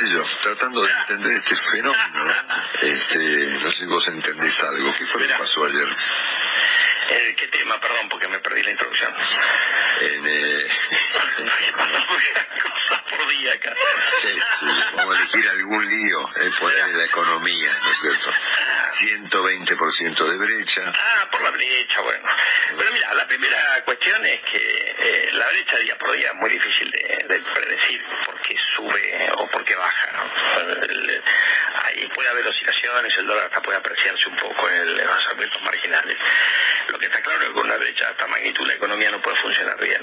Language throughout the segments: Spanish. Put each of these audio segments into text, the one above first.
Sé yo, tratando de entender este fenómeno, ¿no? Este, no sé si vos entendés algo, ¿qué fue lo que pasó ayer? Eh, ¿Qué tema? Perdón, porque me perdí la introducción. En, eh, Cosas por día acá. vamos a elegir algún lío, el poder de la economía, ¿no es cierto? 120% de brecha, Ah, por la brecha, bueno. Pero mira, la primera cuestión es que eh, la brecha día por día es muy difícil de, de predecir sube o por qué baja. ¿no? El- ahí puede haber oscilaciones, el dólar hasta puede apreciarse un poco en, el- en los aspectos marginales. Lo que está claro es que con una brecha de esta magnitud la economía no puede funcionar bien.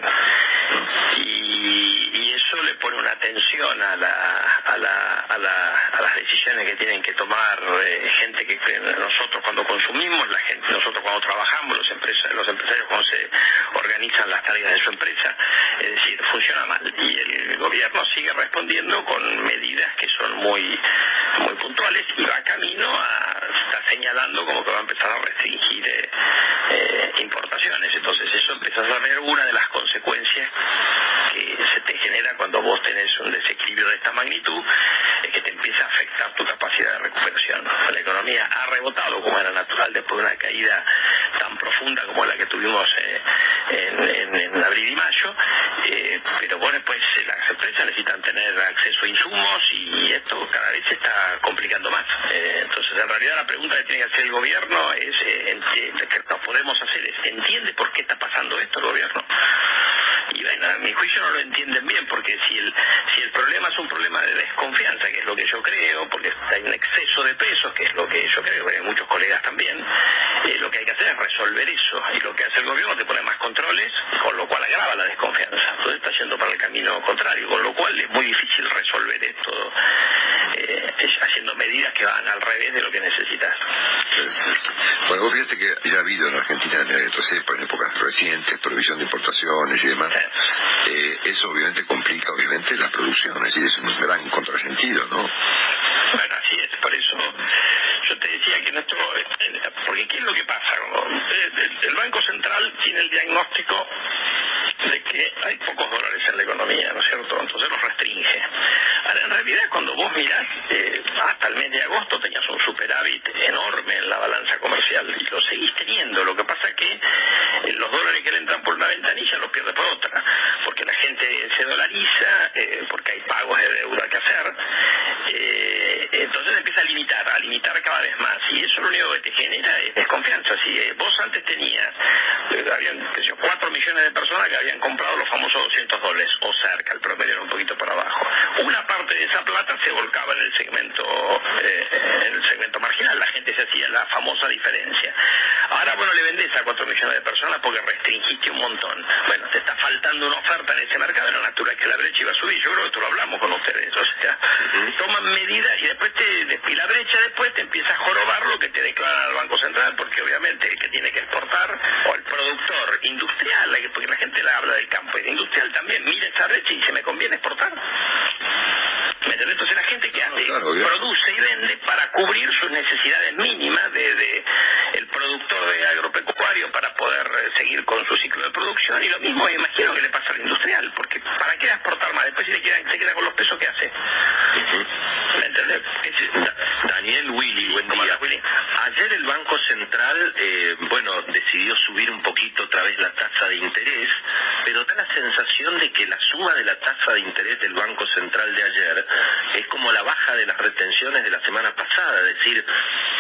Y, y eso le pone una tensión a, la, a, la, a, la- decisiones que tienen que tomar eh, gente que nosotros cuando consumimos, la gente, nosotros cuando trabajamos, los, empresa- los empresarios cuando se organizan las tareas de su empresa. Es decir, funciona mal. Y el gobierno sigue respondiendo con medidas que son muy muy puntuales y va camino a está señalando como que va a empezar a restringir eh, eh, importaciones entonces eso empiezas a ver una de las consecuencias se te genera cuando vos tenés un desequilibrio de esta magnitud es que te empieza a afectar tu capacidad de recuperación. La economía ha rebotado como era natural después de una caída tan profunda como la que tuvimos eh, en, abril y mayo eh, pero bueno pues eh, las empresas necesitan tener acceso a insumos y esto cada vez se está complicando más. Entonces en realidad la pregunta que tiene que hacer el gobierno es que nos podemos hacer. Es entiende por qué está pasando esto el gobierno y bueno, a mi juicio no lo entienden bien, porque si el, si el problema es un problema de desconfianza, que es lo que yo creo, porque hay un exceso de pesos, que es lo que yo creo, que muchos colegas también, eh, lo que hay que hacer es resolver eso. Y lo que hace el gobierno te pone más controles, con lo cual agrava la desconfianza. Entonces está yendo para el camino contrario, con lo cual es muy difícil resolver esto eh, haciendo medidas que van al revés de lo que necesitas. Bueno, vos fíjate que ya ha habido en Argentina en, en épocas recientes, provisión de importaciones y demás. Eh, eso obviamente complica obviamente la producción, es decir, es un gran contrasentido, ¿no? Bueno, así es, por eso yo te decía que en esto, porque ¿qué es lo que pasa? Eh, el Banco Central tiene el diagnóstico de que hay pocos dólares en la economía, ¿no es cierto? Entonces los restringe. Ahora, en realidad, cuando vos mirás, eh, hasta el mes de agosto tenías un superávit enorme en la balanza comercial y lo seguís teniendo. Lo que pasa es que eh, los dólares que le entran por una ventanilla los pierde por otra, porque la gente se dolariza, eh, porque hay pagos de deuda que hacer. Eh, entonces empieza a limitar, a limitar cada vez más. Y eso lo único que te genera es desconfianza. Si vos antes tenías, eh, habían qué sé yo, 4 millones de personas que habían comprado los famosos 200 dólares, o cerca, el promedio era un poquito por abajo. Una parte de esa plata se volcaba en el segmento, eh, en el segmento marginal. La gente se hacía la famosa diferencia. Ahora, bueno, le vendés a 4 millones de personas porque restringiste un montón. Bueno, te está faltando una oferta en ese mercado, era natural que la brecha iba a subir. Yo creo que esto lo hablamos con ustedes. O sea, toman medidas y después te, y la brecha después te empieza a jorobar lo que te declara el Banco Central, porque obviamente el que tiene que exportar, o el productor industrial, la que- porque la gente le habla del campo y de industrial también, mira esa brecha y dice, ¿me conviene exportar? ¿Me entendés? Entonces la gente que hace, claro, produce y vende para cubrir sus necesidades mínimas de, de el productor de agropecuario para poder eh, seguir con su ciclo de producción y lo mismo me imagino que le pasa al industrial, porque ¿para qué exportar más? Después si le queda, se queda con los pesos, ¿qué hace? ¿Me entendés? Es- Da- Daniel Willy, buen ¿Cómo día. Willy? Ayer el Banco Central, eh, bueno, decidió subir un poquito vez la tasa de interés, pero da la sensación de que la suba de la tasa de interés del Banco Central de ayer es como la baja de las retenciones de la semana pasada, es decir,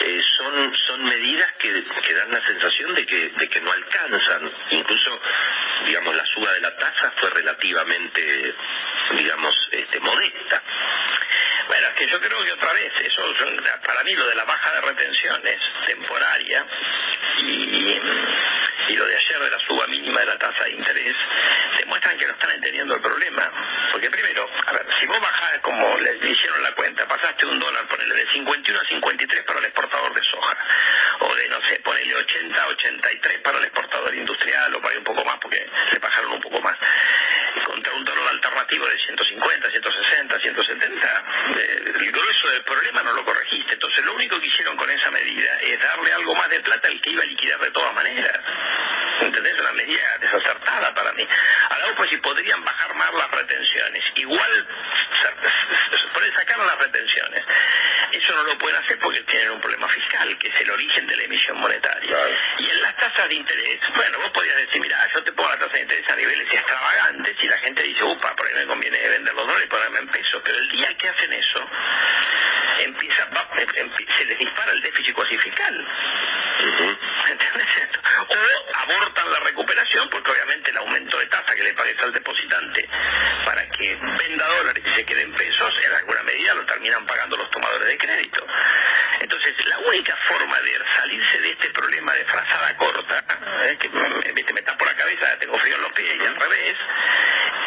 eh, son, son medidas que, que dan la sensación de que, de que no alcanzan. Incluso, digamos, la suba de la tasa fue relativamente, digamos, este, modesta. Bueno, es que yo creo que otra vez, eso para mí lo de la baja de retenciones temporaria y, y lo de ayer de la suba mínima de la tasa de interés demuestran que no están entendiendo el problema. Porque primero, a ver, si vos bajás, como le hicieron la cuenta, pasaste un dólar, ponele de 51 a 53 para el exportador de soja, o de, no sé, ponele 80 a 83 para el exportador industrial, o para un poco más, porque se bajaron un poco más, contra un dólar alternativo de 150, 160, 170, el grueso del problema no lo corregiste. Entonces lo único que hicieron con esa medida es darle algo más de plata al que iba a liquidar de todas maneras. ¿Entendés? Una medida desacertada para mí. Ahora, pues si podrían bajar más las retenciones. Igual, pueden sacar las retenciones. Eso no lo pueden hacer porque tienen un problema fiscal, que es el origen de la emisión monetaria. Y en las tasas de interés, bueno, vos podrías decir, mira, yo te pongo la tasa de interés a niveles extravagantes y la gente dice, upa, por ahí me conviene vender los dólares y ponerme en pesos. Pero el día que hacen eso, empieza, se les dispara el déficit cuasi fiscal. O abortan la recuperación porque obviamente el aumento de tasa que le parece al depositante para que venda dólares y se quede en pesos, en alguna medida lo terminan pagando los tomadores de crédito. Entonces, la única forma de salirse de este problema de frazada corta, eh, que me, me, me tapo la cabeza, tengo frío en los pies y al revés,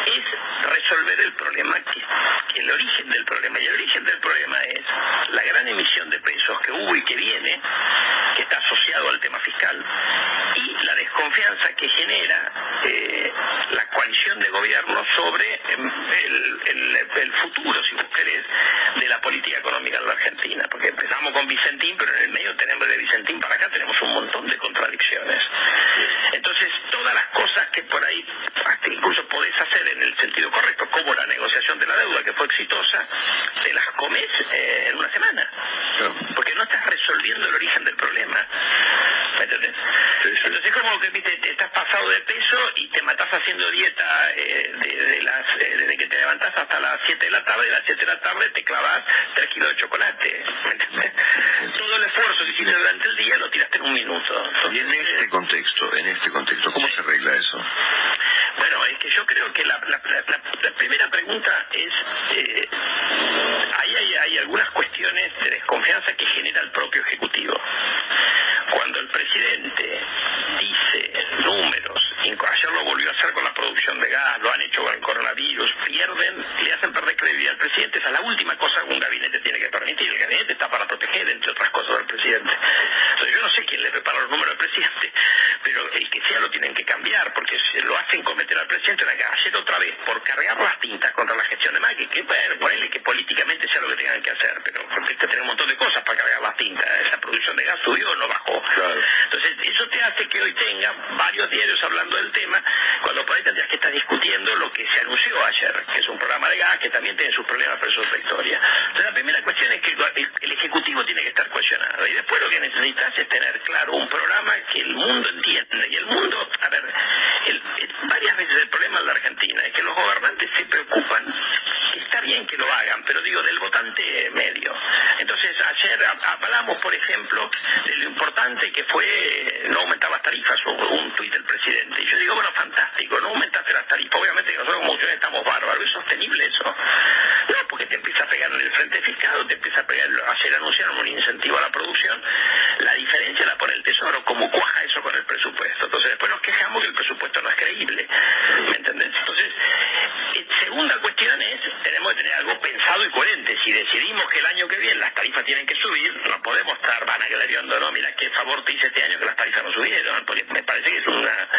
es resolver el problema, que, el origen del problema. Y el origen del problema es la gran emisión de pesos que hubo y que viene, que está asociado al tema fiscal, y la desconfianza que genera eh, la coalición de gobierno sobre em, el, futuro, si vos querés, de la política económica en la Argentina. Porque empezamos con Vicentín, pero en el medio tenemos de Vicentín para acá tenemos un montón de contradicciones. Entonces, todas las cosas que por ahí incluso podés hacer en el sentido correcto, como la negociación de la deuda que fue exitosa, te las comes eh, en una semana. Porque no estás resolviendo el origen del problema. ¿Me entendés? Entonces es como que te estás pasado de peso y te matás haciendo dieta eh, de, las, eh, desde que te levantás hasta las 7 de la tarde, y a las 7 de la tarde te clavas 3 kilos de chocolate. Todo el esfuerzo que hiciste durante el día lo tiraste en un minuto. y en este contexto, en este contexto, ¿cómo se arregla eso? Bueno, es que yo creo que la, primera pregunta es, eh, ahí hay, algunas cuestiones de desconfianza que genera el propio Ejecutivo. Cuando el presidente dice números, ayer lo volvió a hacer con la producción de gas, lo han hecho con el coronavirus, pierden, le hacen perder credibilidad al presidente, esa es la última cosa que un gabinete tiene que permitir, el gabinete está para proteger, entre otras cosas, al presidente. Yo no sé quién le prepara los números al presidente, pero el que sea lo tienen que cambiar, porque se lo hacen cometer al presidente la ayer otra vez por cargar las tintas contra la gestión de Macri, que bueno, ponerle que políticamente sea lo que tengan que hacer, pero porque que tener un montón de cosas para cargar las tintas, esa producción de gas subió o no bajó. Entonces eso te hace que hoy tenga varios diarios hablando del tema, cuando por ahí tendrías que estar discutiendo lo que se anunció ayer, que es un programa de gas que también tiene sus problemas, pero es historia. Entonces la primera cuestión es que el, Ejecutivo tiene que estar cuestionado y después lo que necesitas es tener claro un programa que el mundo entienda y el mundo, a ver, varias veces el problema en la Argentina es que los gobernantes se preocupan, está bien que lo hagan, pero digo del votante medio. Entonces ayer hablamos, por ejemplo, de lo importante que fue no aumentar las tarifas, un tuit del presidente. Y yo digo, bueno, fantástico, no aumentaste las tarifas. Obviamente que nosotros como estamos bárbaros, ¿es sostenible eso? No, porque te empieza a pegar en el frente fiscal, te empieza a pegar, hacer anunciar un incentivo a la producción. La diferencia la pone el Tesoro, ¿cómo cuaja eso con el presupuesto? Entonces después nos quejamos que el presupuesto no es creíble. ¿Me entendés? Entonces, eh, segunda cuestión es, tenemos que tener algo pensado y coherente. Si decidimos que el año que viene las tarifas tienen que subir, no podemos estar vanagloriando, ¿no? Mira qué favor te hice este año que las tarifas no subieron, porque me parece que es una...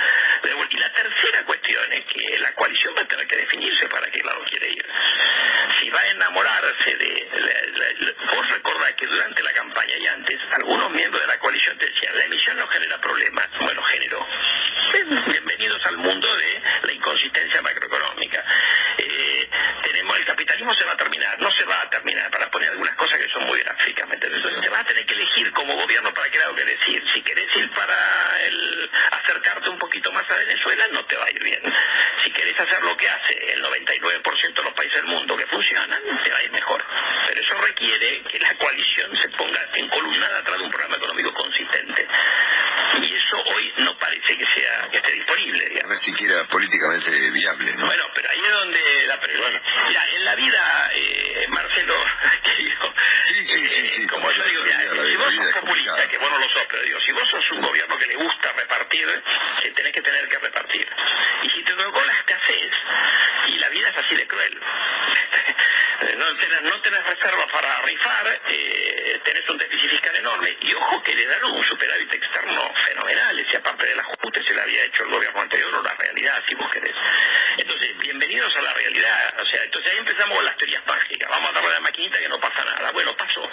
Y la tercera cuestión es que la coalición va a tener que definirse para qué lado quiere ir. Si va a enamorarse de... vos recordás que durante la campaña y antes, algunos miembros de la coalición te decían, la emisión no genera problemas. Bueno, generó. Bienvenidos al mundo de la inconsistencia macroeconómica. Eh, capitalismo se va a terminar, no se va a terminar, para poner algunas cosas que son muy gráficas, Entonces te vas a tener que elegir como gobierno para qué lado que decir. Si querés ir para el, acercarte un poquito más a Venezuela, no te va a ir bien. Si querés hacer lo que hace el 99% de los países del mundo que funcionan, te va a ir mejor. Pero eso requiere que la coalición se ponga en columna atrás de un programa económico consistente. Y eso hoy no parece que sea que esté disponible. Digamos. No es siquiera políticamente viable. ¿no? Bueno, pero ahí es donde la pregunta. Ya, en la vida, eh, Marcelo, lo eh, como yo digo, si vos sos populista, que vos no lo sos, pero digo, si vos sos un gobierno que le gusta repartir, eh, tenés que tener que repartir. Y si te tocó la escasez, y la vida es así de cruel, no tenés, no tenés reservas para rifar, eh, tenés un déficit fiscal enorme, y ojo que le dan un superávit externo fenomenal, si aparte del ajuste se le había hecho el gobierno anterior o la realidad, si vos querés. Entonces, bienvenidos a la realidad, o sea, entonces ahí empezamos las teorías mágicas, vamos a darle a la maquinita que no pasa nada, bueno, pasó.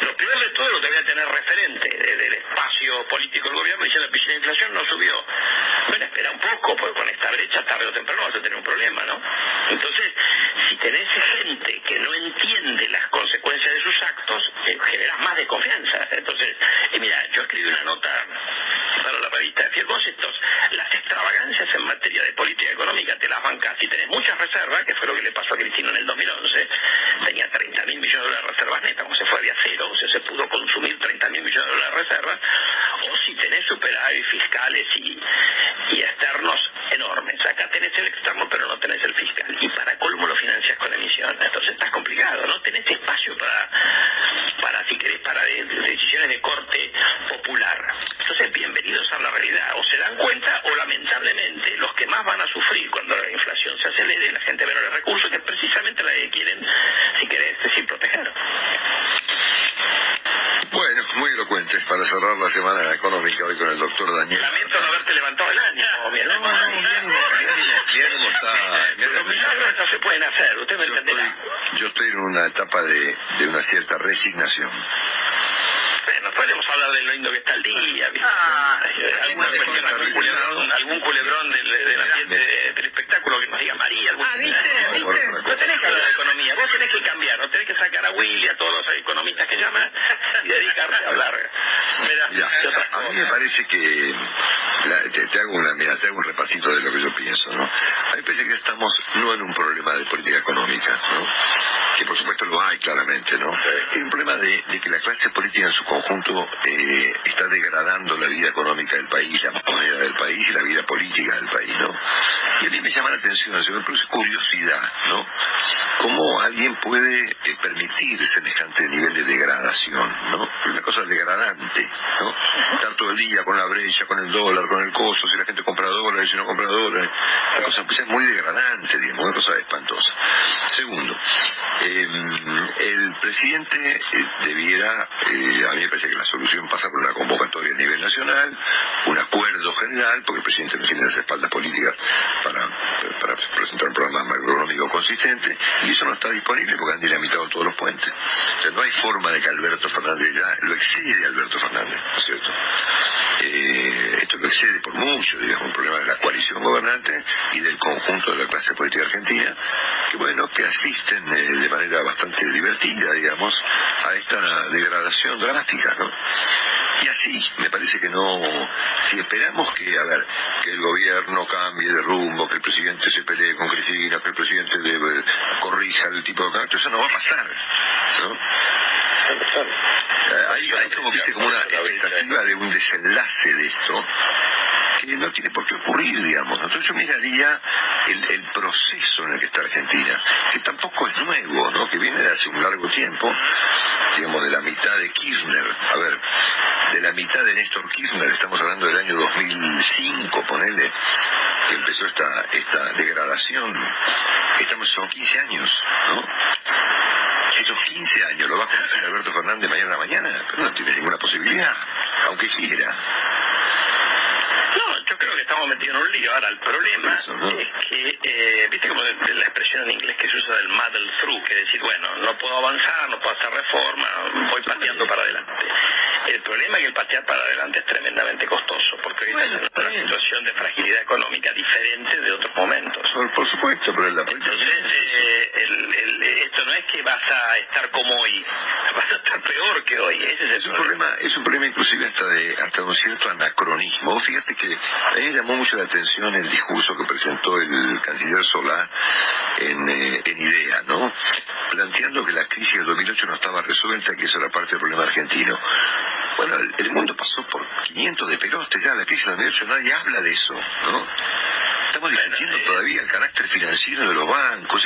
Lo peor de todo lo que voy a tener referente del espacio político del gobierno diciendo que si la inflación no subió, bueno, espera un poco, porque con esta brecha tarde o temprano vas a tener un problema, ¿no? Entonces, si tenés gente que no entiende las consecuencias de sus actos, eh, generas más desconfianza. Entonces, eh, mira, yo escribí una nota para la revista de Conceptos, las extravagancias en materia de política económica te las bancas. Si tenés muchas reservas, que fue lo que le pasó a Cristina en el 2011, tenía 30 mil millones de dólares de reservas netas, como se fue de cero, o sea, se pudo consumir 30 mil millones de dólares de reservas, o si tenés y, y externos enormes. Acá tenés el externo, pero no tenés el fiscal. Y para colmo lo financias con emisión. Entonces está complicado, ¿no? Tenés espacio para, para si querés, para decisiones de corte popular. Entonces, bienvenidos a la realidad. O se dan cuenta, o lamentablemente, los que más van a sufrir cuando la inflación se acelere, la gente menor recursos, que es precisamente la que quieren, si querés, decir, proteger. Bueno, muy elocuente para cerrar la semana económica hoy con el doctor Daniel. Lamento no haberte levantado el ánimo. No, no, no, mi ánimo, está... Los milagros no se pueden hacer, usted me yo entenderá. Estoy, yo estoy en una etapa de, de una cierta resignación. Bueno, podemos hablar de lo lindo que está el día, ¿viste? Ah, ¿Alguna sí, cuestión, sí, algún sí, culebrón, algún culebrón del, del ambiente del espectáculo que nos diga María. Algún... Ah, ¿viste? ¿viste? No tenés que hablar de economía, vos tenés que cambiar, no tenés que sacar a Willy, a todos los economistas que llaman y dedicarte a hablar mira, Ya, de otras a mí me cosas. parece que la- te, te hago una, mira, te hago un repasito de lo que yo pienso, ¿no? A mí me parece que estamos no en un problema de política económica, ¿no? Que por supuesto lo hay claramente, ¿no? Hay un problema de, de que la clase política en su conjunto eh, está degradando la vida económica del país, la moneda del país y la vida política del país, ¿no? Y a mí me llama la atención, se me produce curiosidad, ¿no? ¿Cómo alguien puede eh, permitir semejante nivel de degradación, ¿no? Una cosa degradante, ¿no? Estar todo el día con la brecha, con el dólar, con el costo, si la gente compra dólares, dólares, una cosa pues, es muy degradante, digamos, una cosa espantosa. Segundo, eh, el presidente eh, debiera, eh, a mí me parece que la solución pasa por una convocatoria a nivel nacional, un acuerdo general, porque el presidente no tiene las espaldas políticas para, para presentar un programa macroeconómico consistente, y eso no está disponible porque han dinamitado todos los puentes. O sea, no hay forma de que Alberto Fernández ya lo excede Alberto Fernández, ¿no es cierto? Eh, esto lo excede por mucho, digamos, un problema de la coalición gobernante y del conjunto de la clase política argentina, que bueno, que asisten eh, de manera bastante divertida, digamos, a esta degradación dramática, ¿no? Y así, me parece que no, si esperamos que, a ver, que el gobierno cambie de rumbo, que el presidente se pelee con Cristina, que el presidente debe, corrija el tipo de carácter, eso no va a pasar, ¿no? Eh, Hay, hay como, viste, como una expectativa de un desenlace de esto que no tiene por qué ocurrir, digamos. Entonces yo miraría el, el proceso en el que está Argentina, que tampoco es nuevo, ¿no? Que viene de hace un largo tiempo, digamos, de la mitad de Kirchner. A ver, de la mitad de Néstor Kirchner, estamos hablando del año 2005, ponele, que empezó esta, esta degradación. Estamos, son 15 años, ¿no? Esos 15 años lo va a conocer Alberto Fernández mañana a la mañana, pero no tiene ninguna posibilidad, aunque quiera. No, yo creo que estamos metidos en un lío. Ahora, el problema Eso, ¿no? es que, eh, viste como la expresión en inglés que se usa del muddle through, que es decir, bueno, no puedo avanzar, no puedo hacer reforma, voy pateando para adelante. El problema es que el patear para adelante es tremendamente costoso, porque hoy Bueno, en una situación de fragilidad económica diferente de otros momentos. Por, por supuesto, pero la política... Entonces, eh, el- el- esto no es que vas a estar como hoy, vas a estar peor que hoy. Ese es el Es un problema, es un problema inclusive hasta de hasta un cierto anacronismo. Vos Fíjate que a mí me llamó mucho la atención el discurso que presentó el canciller Solá en, eh, en IDEA, ¿no? Planteando que la crisis del 2008 no estaba resuelta, que eso era parte del problema argentino. Bueno, el, mundo pasó por 500 de peroste ya, la crisis del 2008 nadie habla de eso, ¿no? Estamos discutiendo todavía el carácter financiero de los bancos,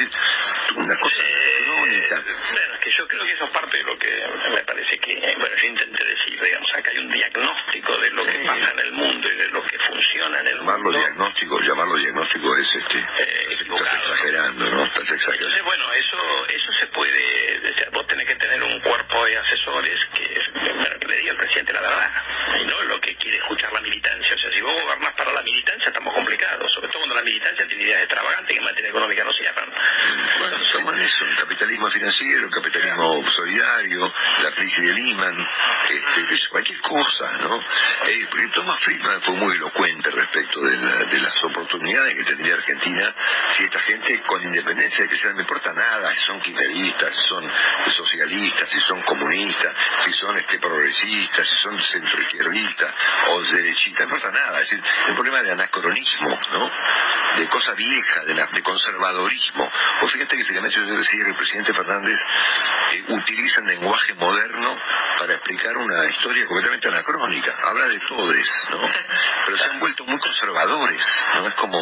una cosa crónica. Bueno, es que yo creo que eso es parte de lo que me parece que, bueno, yo intenté decir, digamos, acá hay un diagnóstico de lo que pasa en el mundo y de lo que funciona en el llamarlo mundo. Diagnóstico, llamarlo diagnóstico es este, Eh, estás exagerando, ¿no? Estás exagerando. Entonces, bueno, eso eso se puede, o sea, vos tenés que tener un cuerpo de asesores que, bueno, que le diga al presidente la verdad, y no lo que quiere escuchar la militancia. O sea, si vos gobernás para la militancia estamos complicados, sobre todo cuando la militancia tiene ideas extravagantes que en materia económica no cierran. Bueno, en eso, el capitalismo financiero, el capitalismo solidario, la crisis de Lehman, este, es cualquier cosa, ¿no? Eh, porque Thomas Friedman fue muy elocuente respecto de, la- de las oportunidades que tendría Argentina si esta gente, con independencia de que sea, no importa nada, si son kirchneristas, si son socialistas, si son comunistas, si son este progresistas, si son centroizquierdistas o derechistas, no importa nada, es decir, un problema de anacronismo, ¿no? De cosa vieja, de, la- de conservadorismo. O fíjate que finalmente yo decía que el presidente Fernández eh, utiliza un lenguaje moderno para explicar una historia completamente anacrónica. Habla de todes, ¿no? Pero se han vuelto muy conservadores, ¿no? Es como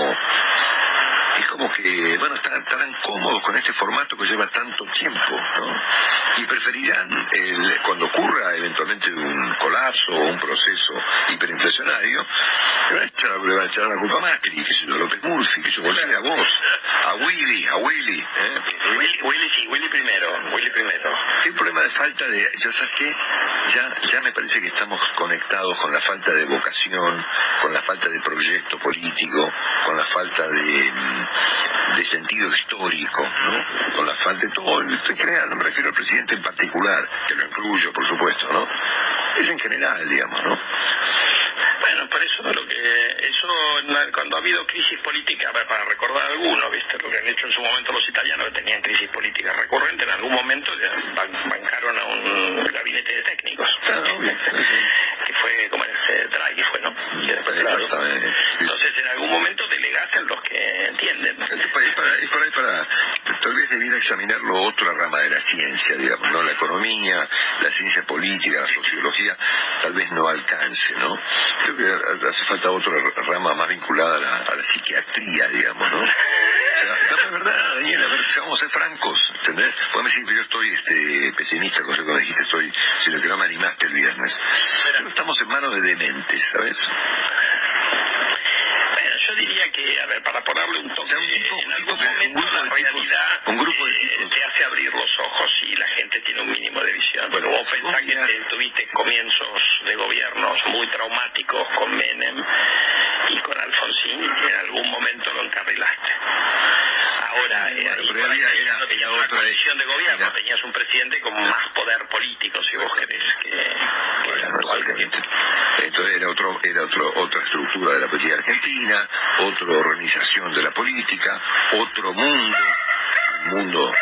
es como que, bueno, están, estarán cómodos con este formato que lleva tanto tiempo, ¿no? Y preferirán, el- cuando ocurra eventualmente un colapso o un proceso hiperinflacionario, le van a echar, le van a echar la culpa a Macri, que sé yo, López Murphy, que yo, volver a vos, a Willy, a Willy, ¿eh? Willy, Willy sí, Willy primero, Willy primero. Hay un problema de falta de, yo sabes qué, ya, ya me parece que estamos conectados con la falta de vocación, con la falta de proyecto político, con la falta de, mm, de sentido histórico, ¿no? Con la falta de todo, en general, no me refiero al presidente en particular, que lo incluyo, por supuesto, ¿no? Es en general, digamos, ¿no? Bueno, por eso lo que eso cuando ha habido crisis política, para recordar algunos, viste lo que han hecho en su momento los italianos que tenían crisis políticas recurrentes, en algún momento bancaron a un gabinete de técnicos, Claro, obvio. que fue como ese Draghi fue, ¿no? Que después. Exactamente. Entonces en algún momento delegaste en los que entienden. Es para, para, es tal vez debiera examinarlo otra rama de la ciencia, digamos, ¿no? La economía, la ciencia política, la sociología, tal vez no alcance, ¿no? Creo que hace falta otra rama más vinculada a la, a la psiquiatría, digamos, ¿no? O sea, no, es verdad, Daniel, a ver, vamos a ser francos, ¿entendés? Me decís que yo estoy este, pesimista con eso que dijiste, estoy, sino que no me animaste el viernes. Pero estamos en manos de dementes, ¿sabes? Bueno, yo diría que, a ver, para ponerle un toque, un en algún momento la realidad un grupo de eh, tipos. te hace abrir los ojos y la gente tiene un mínimo de visión. Bueno, vos pensás que te- tuviste comienzos de gobiernos muy traumáticos con Menem y con Alfonsín y en algún momento lo encarrilaste. Ahora, eh, ahí por ahí no tenías una otra- coalición de gobierno, tenías un presidente con más poder político, si vos querés, que, que el actual. Entonces era otro, era otro, otra estructura de la política argentina, otra organización de la política, otro mundo, un mundo.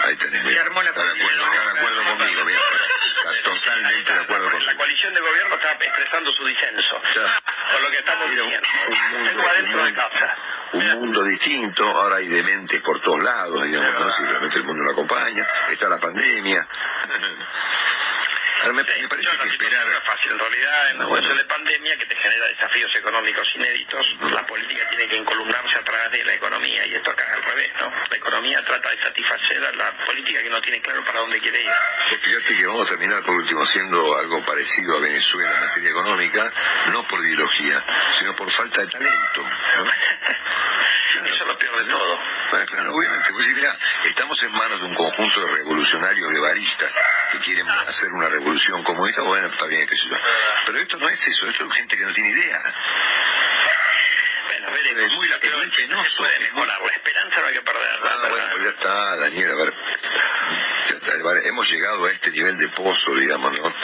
Ahí tenés. Se armó la está de acuerdo, está de acuerdo conmigo, mira, está totalmente de acuerdo La conmigo. coalición de gobierno está expresando su disenso Ya. con lo que estamos Era un- diciendo. un mundo- adentro de casa. un mundo distinto, ahora hay dementes por todos lados, digamos, ¿no? Si realmente el mundo lo acompaña, está la pandemia. Ahora, me, me parece No, que esperar... no es fácil. En realidad, en bueno. situación de pandemia que te genera desafíos económicos inéditos, la política tiene que incolumnarse a través de la economía y esto acá es al revés, ¿no? La economía trata de satisfacer a la política que no tiene claro para dónde quiere ir. Fíjate que vamos a terminar por último siendo algo parecido a Venezuela en materia económica, no por ideología, sino por falta de talento. ¿no? Eso es lo peor de todo. Bueno, claro, obviamente, pues, sí, mirá, estamos en manos de un conjunto de revolucionarios guevaristas que quieren hacer una revolución comunista, bueno, está bien, qué sé yo. Pero esto no es eso, esto es gente que no tiene idea. Bueno, veremos. Es muy- Pero es muy se penoso. puede mejorar. La esperanza no hay que perderla. Ah, bueno, pues ya está, Daniel, a ver. Hemos llegado a este nivel de pozo, digamos, ¿no?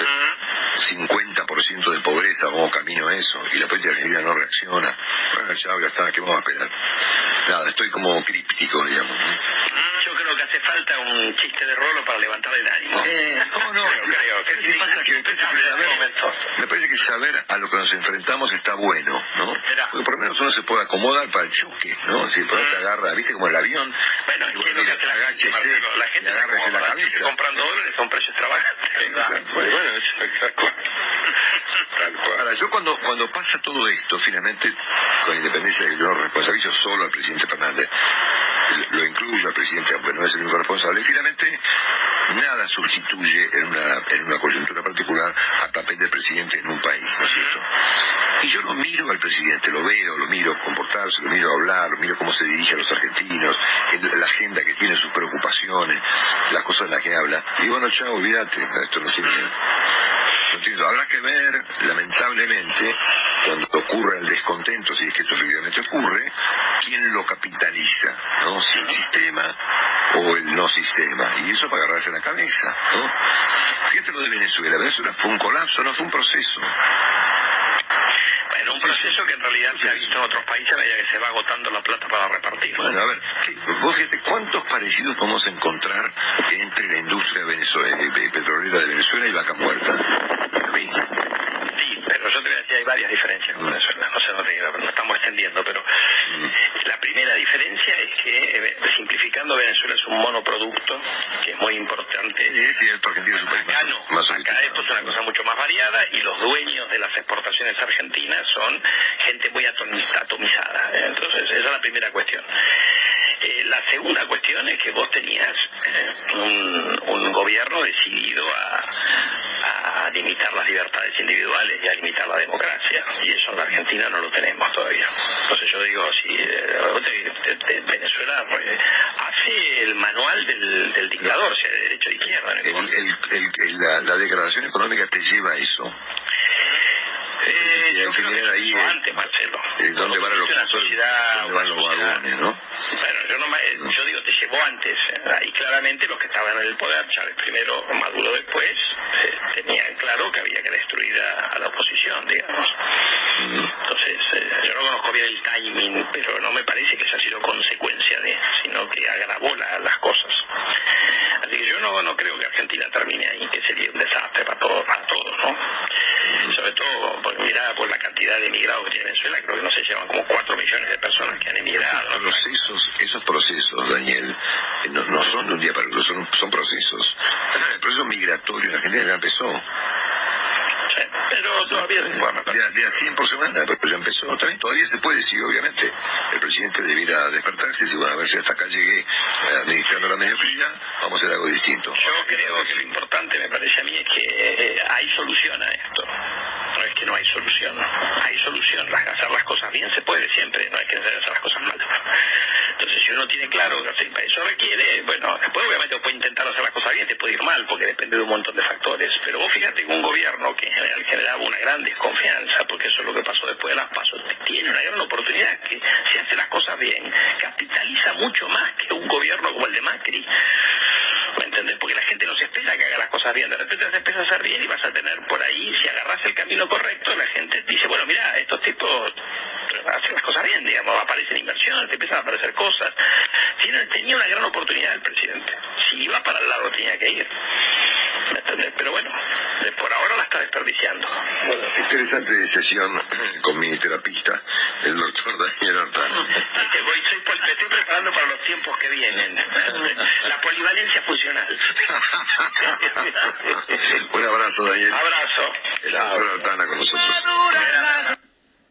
50% de pobreza, vamos camino a eso, y la política argentina no reacciona. Bueno, chao, ya está, ¿qué vamos a esperar? Nada, estoy como críptico, digamos. Yo creo que hace falta un chiste de rolo para levantar el ánimo. Eh, no, no, creo, creo. ¿sabes qué pasa? Que me parece que, en este saber, me parece que saber a lo que nos enfrentamos está bueno, ¿no? Porque por lo menos uno se puede acomodar para el choque, ¿no? Si por ahí te agarra, viste, como el avión. Bueno, y que hace la gente, agáchese Marcelo. La cabeza. comprando dólares a un precio extravagante. Bueno, bueno, Ahora, yo cuando, cuando pasa todo esto, finalmente con independencia de que yo responsabilizo solo al presidente Fernández, lo incluyo al presidente, aunque no es el único responsable, y finalmente nada sustituye en una, en una coyuntura particular al papel del presidente en un país, ¿no es cierto? Y yo lo miro al presidente, lo veo, lo miro comportarse, lo miro hablar, lo miro cómo se dirige a los argentinos, la agenda que tiene, sus preocupaciones, las cosas en las que habla. Y bueno, chao, olvídate, esto no tiene... No tiene habrá que ver, lamentablemente, cuando ocurra el descontento, si es que esto efectivamente ocurre, quién lo capitaliza, ¿no? Si el sistema o el no sistema. Y eso para agarrarse la cabeza, ¿no? Fíjate lo de Venezuela. Venezuela fue un colapso, no fue un proceso. Bueno, un proceso que en realidad se ha visto en otros países a medida que se va agotando la plata para repartir. Bueno, a ver, vos fíjate, ¿cuántos parecidos podemos encontrar entre la industria eh, petrolera de Venezuela y Vaca Muerta? Sí, pero yo te voy a decir, hay varias diferencias con Venezuela, no sé, no, te, no estamos extendiendo, pero mm. la primera diferencia es que, eh, simplificando, Venezuela es un monoproducto, que es muy importante. Sí, es Argentina es un acá no, acá esto es una cosa mucho más variada y los dueños de las exportaciones argentinas son gente muy atomizada. Entonces, esa es la primera cuestión. Eh, la segunda cuestión es que vos tenías eh, un, gobierno decidido a, a limitar las libertades individuales y a limitar la democracia. Y eso en la Argentina no lo tenemos todavía. Entonces yo digo, si eh, Venezuela hace el manual del, dictador, sea de derecho de izquierda. la, declaración económica te lleva a eso. Eh, yo creo que ahí antes, Marcelo. ¿Dónde van los, sociedad, van los vagones, no? Bueno, yo, no, yo digo, te llevó antes. Ahí claramente los que estaban en el poder, Chávez primero, Maduro después, eh, tenían claro que había que destruir a, la oposición, digamos. Entonces, eh, yo no conozco bien el timing, pero no me parece que eso ha sido consecuencia de, sino que agravó las cosas. Así que yo no, no creo que Argentina termine ahí, que sería un desastre para todos, para todos, ¿no? Sobre todo, porque mirada por la cantidad de emigrados que tiene Venezuela, creo que no se llevan como 4 millones de personas que han emigrado. Procesos, esos procesos, Daniel, eh, no, son de un día para otro, son, son procesos. El proceso migratorio en Argentina ya empezó pero todavía se puede De, a 100 por semana, pero ya empezó. También todavía se puede, sí, obviamente. El presidente debiera despertarse y decir, bueno, a ver si hasta acá llegué eh, administrando la mediocridad, vamos a hacer algo distinto. Yo creo que lo importante, me parece a mí, es que eh, hay solución a esto no es que no hay solución, hay solución. Hacer las cosas bien se puede siempre, no hay que hacer las cosas mal. Entonces, si uno tiene claro que eso requiere, bueno, después obviamente puede intentar hacer las cosas bien, te puede ir mal, porque depende de un montón de factores. Pero vos fíjate que un gobierno que en general generaba una gran desconfianza, porque eso es lo que pasó después de las pasos, tiene una gran oportunidad que si hace las cosas bien, capitaliza mucho más que un gobierno como el de Macri. ¿Me? Porque la gente no se espera que haga las cosas bien. De repente se empieza a hacer bien y vas a tener por ahí, si agarras el camino correcto, la gente dice, bueno, mira, estos tipos hacen las cosas bien, digamos, aparecen inversiones, te empiezan a aparecer cosas. Tenía una gran oportunidad el presidente. Si iba para el lado tenía que ir. Pero bueno, por ahora la está desperdiciando. Bueno, interesante sesión con mi terapista, el doctor Daniel Artano. Te voy, me estoy preparando para los tiempos que vienen. La polivalencia funcional. Un abrazo, Daniel. Abrazo. El doctor Artana con nosotros.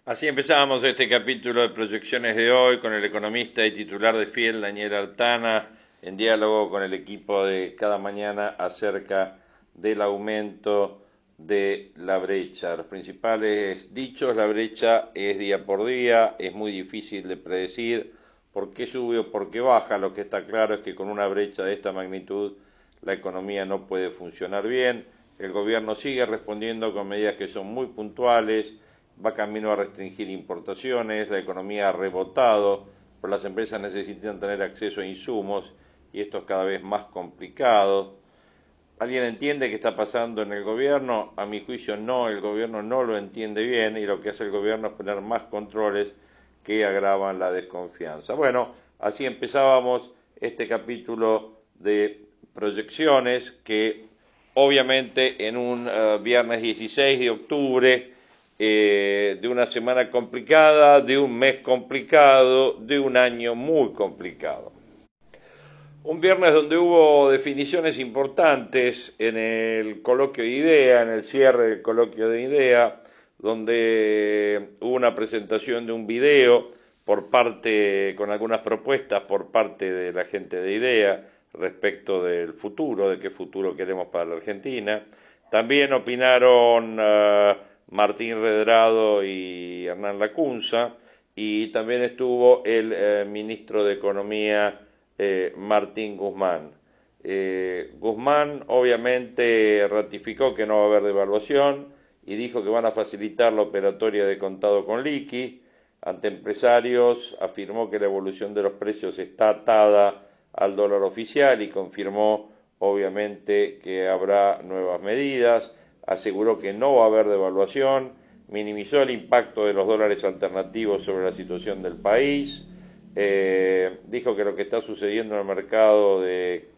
Así empezamos este capítulo de proyecciones de hoy con el economista y titular de Fiel, Daniel Artana, en diálogo con el equipo de cada mañana acerca del aumento de la brecha. Los principales dichos, la brecha es día por día, es muy difícil de predecir por qué sube o por qué baja. Lo que está claro es que con una brecha de esta magnitud la economía no puede funcionar bien. El gobierno sigue respondiendo con medidas que son muy puntuales, va camino a restringir importaciones, la economía ha rebotado, pero las empresas necesitan tener acceso a insumos y esto es cada vez más complicado. ¿Alguien entiende qué está pasando en el gobierno? A mi juicio no, el gobierno no lo entiende bien y lo que hace el gobierno es poner más controles que agravan la desconfianza. Bueno, así empezábamos este capítulo de proyecciones que obviamente en un eh, viernes 16 de octubre eh, de una semana complicada, de un mes complicado, de un año muy complicado. Un viernes donde hubo definiciones importantes en el coloquio de idea, en el cierre del coloquio de idea, donde hubo una presentación de un video por parte, con algunas propuestas por parte de la gente de IDEA respecto del futuro, de qué futuro queremos para la Argentina. También opinaron uh, Martín Redrado y Hernán Lacunza, y también estuvo el eh, ministro de Economía eh, Martín Guzmán. Eh, Guzmán obviamente ratificó que no va a haber devaluación y dijo que van a facilitar la operatoria de contado con liqui. Ante empresarios afirmó que la evolución de los precios está atada al dólar oficial y confirmó obviamente que habrá nuevas medidas. Aseguró que no va a haber devaluación minimizó el impacto de los dólares alternativos sobre la situación del país, eh, dijo que lo que está sucediendo en el mercado de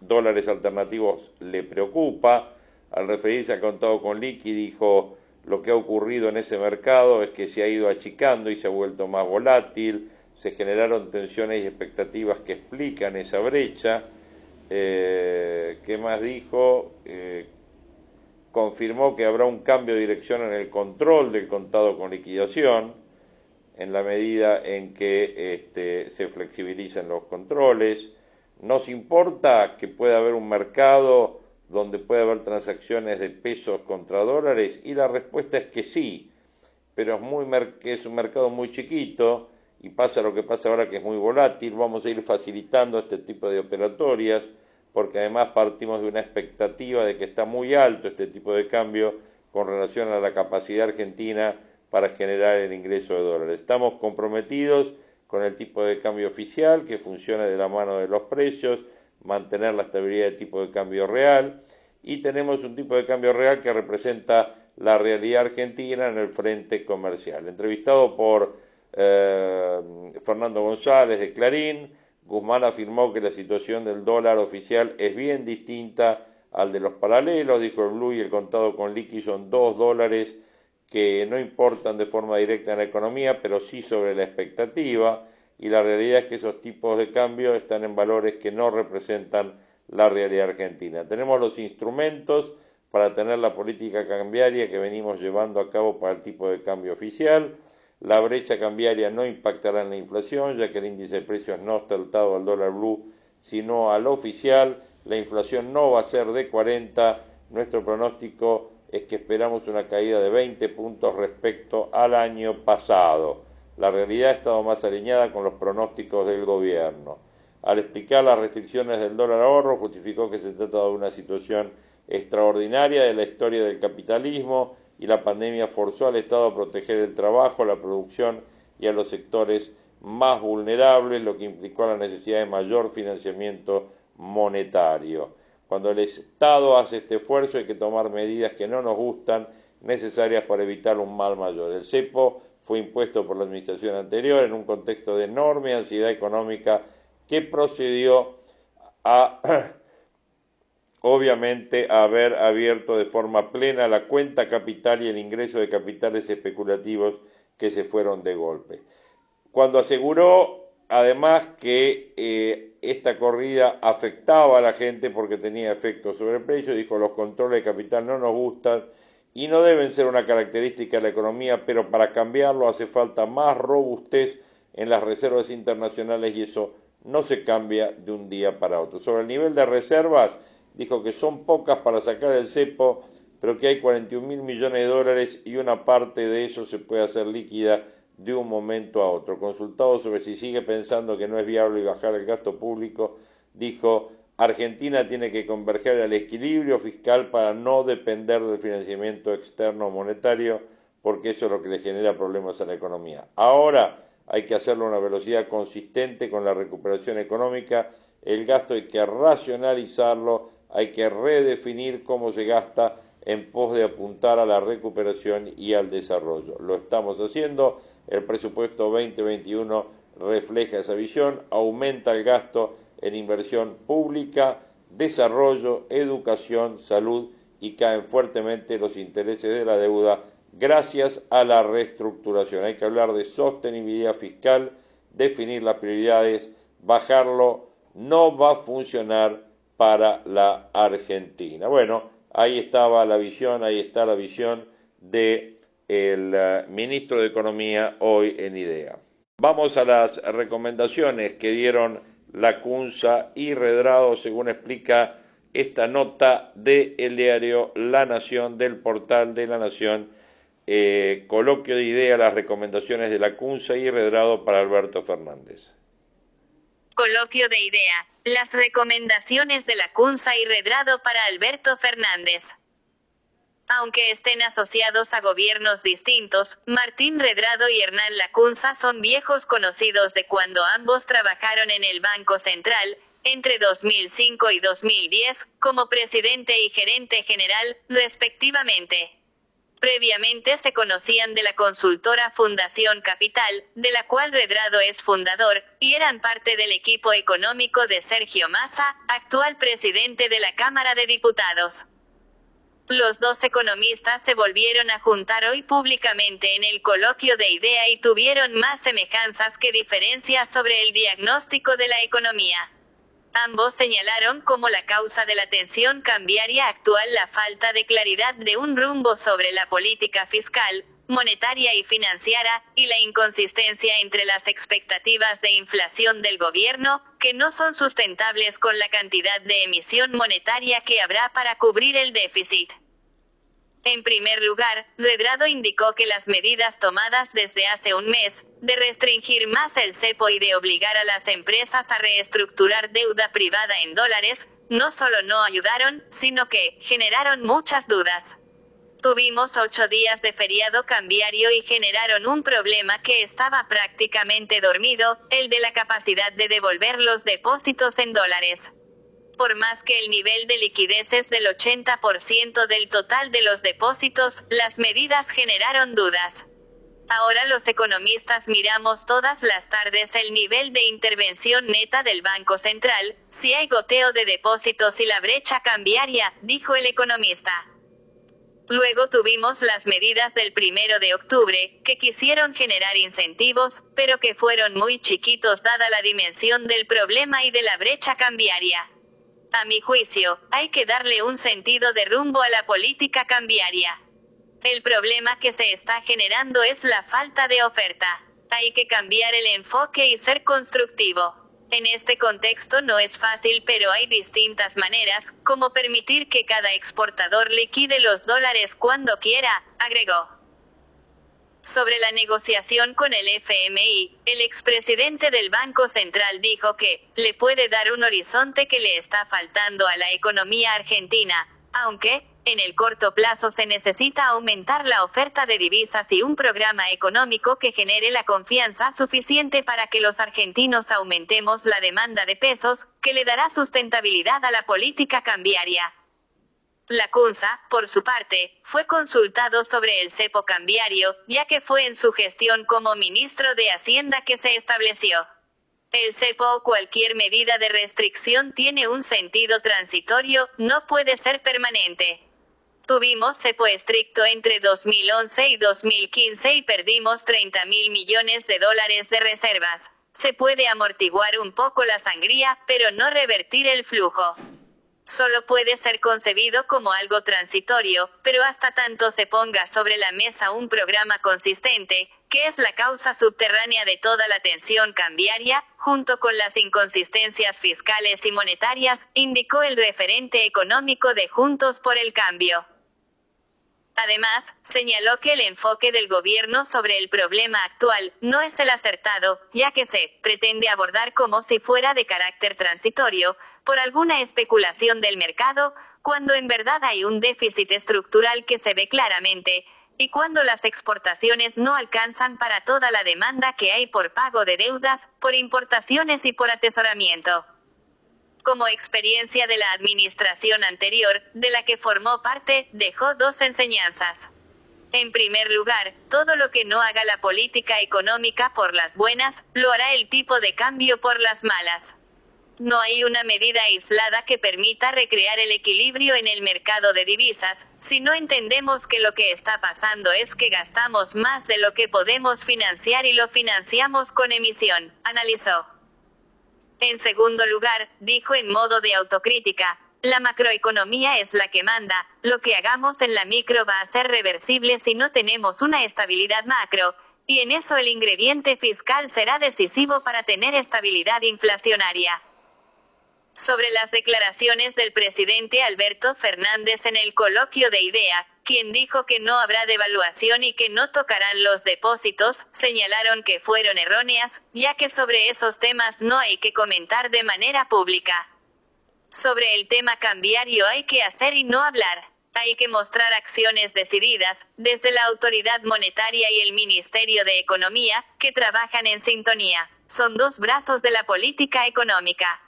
dólares alternativos le preocupa, al referirse al contado con liqui dijo lo que ha ocurrido en ese mercado es que se ha ido achicando y se ha vuelto más volátil, se generaron tensiones y expectativas que explican esa brecha. Eh, ¿Qué más dijo? Eh, confirmó que habrá un cambio de dirección en el control del contado con liquidación, en la medida en que este, se flexibilicen los controles. Nos importa que pueda haber un mercado donde pueda haber transacciones de pesos contra dólares y la respuesta es que sí, pero es, muy es un mercado muy chiquito y pasa lo que pasa ahora que es muy volátil, vamos a ir facilitando este tipo de operatorias porque además partimos de una expectativa de que está muy alto este tipo de cambio con relación a la capacidad argentina para generar el ingreso de dólares. Estamos comprometidos con el tipo de cambio oficial que funciona de la mano de los precios, mantener la estabilidad del tipo de cambio real y tenemos un tipo de cambio real que representa la realidad argentina en el frente comercial. Entrevistado por eh, Fernando González de Clarín, Guzmán afirmó que la situación del dólar oficial es bien distinta al de los paralelos, dijo el Blue y el contado con liqui son dos dólares que no importan de forma directa en la economía, pero sí sobre la expectativa, y la realidad es que esos tipos de cambio están en valores que no representan la realidad argentina. Tenemos los instrumentos para tener la política cambiaria que venimos llevando a cabo para el tipo de cambio oficial, la brecha cambiaria no impactará en la inflación, ya que el índice de precios no está atado al dólar blue, sino al oficial. La inflación no va a ser de 40. Nuestro pronóstico es que esperamos una caída de 20 puntos respecto al año pasado. La realidad ha estado más alineada con los pronósticos del gobierno. Al explicar las restricciones del dólar ahorro, justificó que se trata de una situación extraordinaria de la historia del capitalismo y la pandemia forzó al Estado a proteger el trabajo, la producción y a los sectores más vulnerables, lo que implicó la necesidad de mayor financiamiento monetario. Cuando el Estado hace este esfuerzo hay que tomar medidas que no nos gustan, necesarias para evitar un mal mayor. El cepo fue impuesto por la administración anterior en un contexto de enorme ansiedad económica que procedió a obviamente haber abierto de forma plena la cuenta capital y el ingreso de capitales especulativos que se fueron de golpe. Cuando aseguró además que eh, esta corrida afectaba a la gente porque tenía efectos sobre el precio, dijo los controles de capital no nos gustan y no deben ser una característica de la economía, pero para cambiarlo hace falta más robustez en las reservas internacionales y eso no se cambia de un día para otro. Sobre el nivel de reservas, dijo que son pocas para sacar el cepo, pero que hay 41 mil millones de dólares y una parte de eso se puede hacer líquida de un momento a otro. Consultado sobre si sigue pensando que no es viable bajar el gasto público, dijo, Argentina tiene que converger al equilibrio fiscal para no depender del financiamiento externo monetario, porque eso es lo que le genera problemas a la economía. Ahora hay que hacerlo a una velocidad consistente con la recuperación económica, el gasto hay que racionalizarlo hay que redefinir cómo se gasta en pos de apuntar a la recuperación y al desarrollo. Lo estamos haciendo, el presupuesto 2021 refleja esa visión, aumenta el gasto en inversión pública, desarrollo, educación, salud y caen fuertemente los intereses de la deuda gracias a la reestructuración. Hay que hablar de sostenibilidad fiscal, definir las prioridades, bajarlo, no va a funcionar para la Argentina. Bueno, ahí estaba la visión, ahí está la visión de el eh, ministro de Economía hoy en IDEA. Vamos a las recomendaciones que dieron la CUNSA y Redrado, según explica esta nota del el diario La Nación, del portal de La Nación, eh, coloquio de idea las recomendaciones de la CUNSA y Redrado para Alberto Fernández. Coloquio de idea, las recomendaciones de la CUNSA y Redrado para Alberto Fernández. Aunque estén asociados a gobiernos distintos, Martín Redrado y Hernán Lacunza son viejos conocidos de cuando ambos trabajaron en el Banco Central, entre 2005 y 2010, como presidente y gerente general, respectivamente. Previamente se conocían de la consultora Fundación Capital, de la cual Redrado es fundador, y eran parte del equipo económico de Sergio Massa, actual presidente de la Cámara de Diputados. Los dos economistas se volvieron a juntar hoy públicamente en el coloquio de idea y tuvieron más semejanzas que diferencias sobre el diagnóstico de la economía. Ambos señalaron como la causa de la tensión cambiaria actual la falta de claridad de un rumbo sobre la política fiscal, monetaria y financiera, y la inconsistencia entre las expectativas de inflación del gobierno, que no son sustentables con la cantidad de emisión monetaria que habrá para cubrir el déficit. En primer lugar, Redrado indicó que las medidas tomadas desde hace un mes, de restringir más el cepo y de obligar a las empresas a reestructurar deuda privada en dólares, no solo no ayudaron, sino que generaron muchas dudas. Tuvimos ocho días de feriado cambiario y generaron un problema que estaba prácticamente dormido, el de la capacidad de devolver los depósitos en dólares. Por más que el nivel de liquidez es del 80% del total de los depósitos, las medidas generaron dudas. Ahora los economistas miramos todas las tardes el nivel de intervención neta del Banco Central, si hay goteo de depósitos y la brecha cambiaria, dijo el economista. Luego tuvimos las medidas del primero de octubre, que quisieron generar incentivos, pero que fueron muy chiquitos dada la dimensión del problema y de la brecha cambiaria. A mi juicio, hay que darle un sentido de rumbo a la política cambiaria. El problema que se está generando es la falta de oferta. Hay que cambiar el enfoque y ser constructivo. En este contexto no es fácil, pero hay distintas maneras, como permitir que cada exportador liquide los dólares cuando quiera, agregó. Sobre la negociación con el FMI, el expresidente del Banco Central dijo que, le puede dar un horizonte que le está faltando a la economía argentina, aunque, en el corto plazo se necesita aumentar la oferta de divisas y un programa económico que genere la confianza suficiente para que los argentinos aumentemos la demanda de pesos, que le dará sustentabilidad a la política cambiaria. La CUNSA, por su parte, fue consultado sobre el cepo cambiario, ya que fue en su gestión como ministro de Hacienda que se estableció. El cepo o cualquier medida de restricción tiene un sentido transitorio, no puede ser permanente. Tuvimos cepo estricto entre 2011 y 2015 y perdimos 30 mil millones de dólares de reservas. Se puede amortiguar un poco la sangría, pero no revertir el flujo. Solo puede ser concebido como algo transitorio, pero hasta tanto se ponga sobre la mesa un programa consistente, que es la causa subterránea de toda la tensión cambiaria, junto con las inconsistencias fiscales y monetarias, indicó el referente económico de Juntos por el Cambio. Además, señaló que el enfoque del gobierno sobre el problema actual no es el acertado, ya que se pretende abordar como si fuera de carácter transitorio, por alguna especulación del mercado, cuando en verdad hay un déficit estructural que se ve claramente, y cuando las exportaciones no alcanzan para toda la demanda que hay por pago de deudas, por importaciones y por atesoramiento como experiencia de la administración anterior, de la que formó parte, dejó dos enseñanzas. En primer lugar, todo lo que no haga la política económica por las buenas, lo hará el tipo de cambio por las malas. No hay una medida aislada que permita recrear el equilibrio en el mercado de divisas, si no entendemos que lo que está pasando es que gastamos más de lo que podemos financiar y lo financiamos con emisión, analizó. En segundo lugar, dijo en modo de autocrítica, La macroeconomía es la que manda, lo que hagamos en la micro va a ser reversible si no tenemos una estabilidad macro, y en eso el ingrediente fiscal será decisivo para tener estabilidad inflacionaria. Sobre las declaraciones del presidente Alberto Fernández en el coloquio de IDEA, quien dijo que no habrá devaluación y que no tocarán los depósitos, señalaron que fueron erróneas, ya que sobre esos temas no hay que comentar de manera pública. Sobre el tema cambiario hay que hacer y no hablar. Hay que mostrar acciones decididas, desde la autoridad monetaria y el Ministerio de Economía, que trabajan en sintonía. Son dos brazos de la política económica.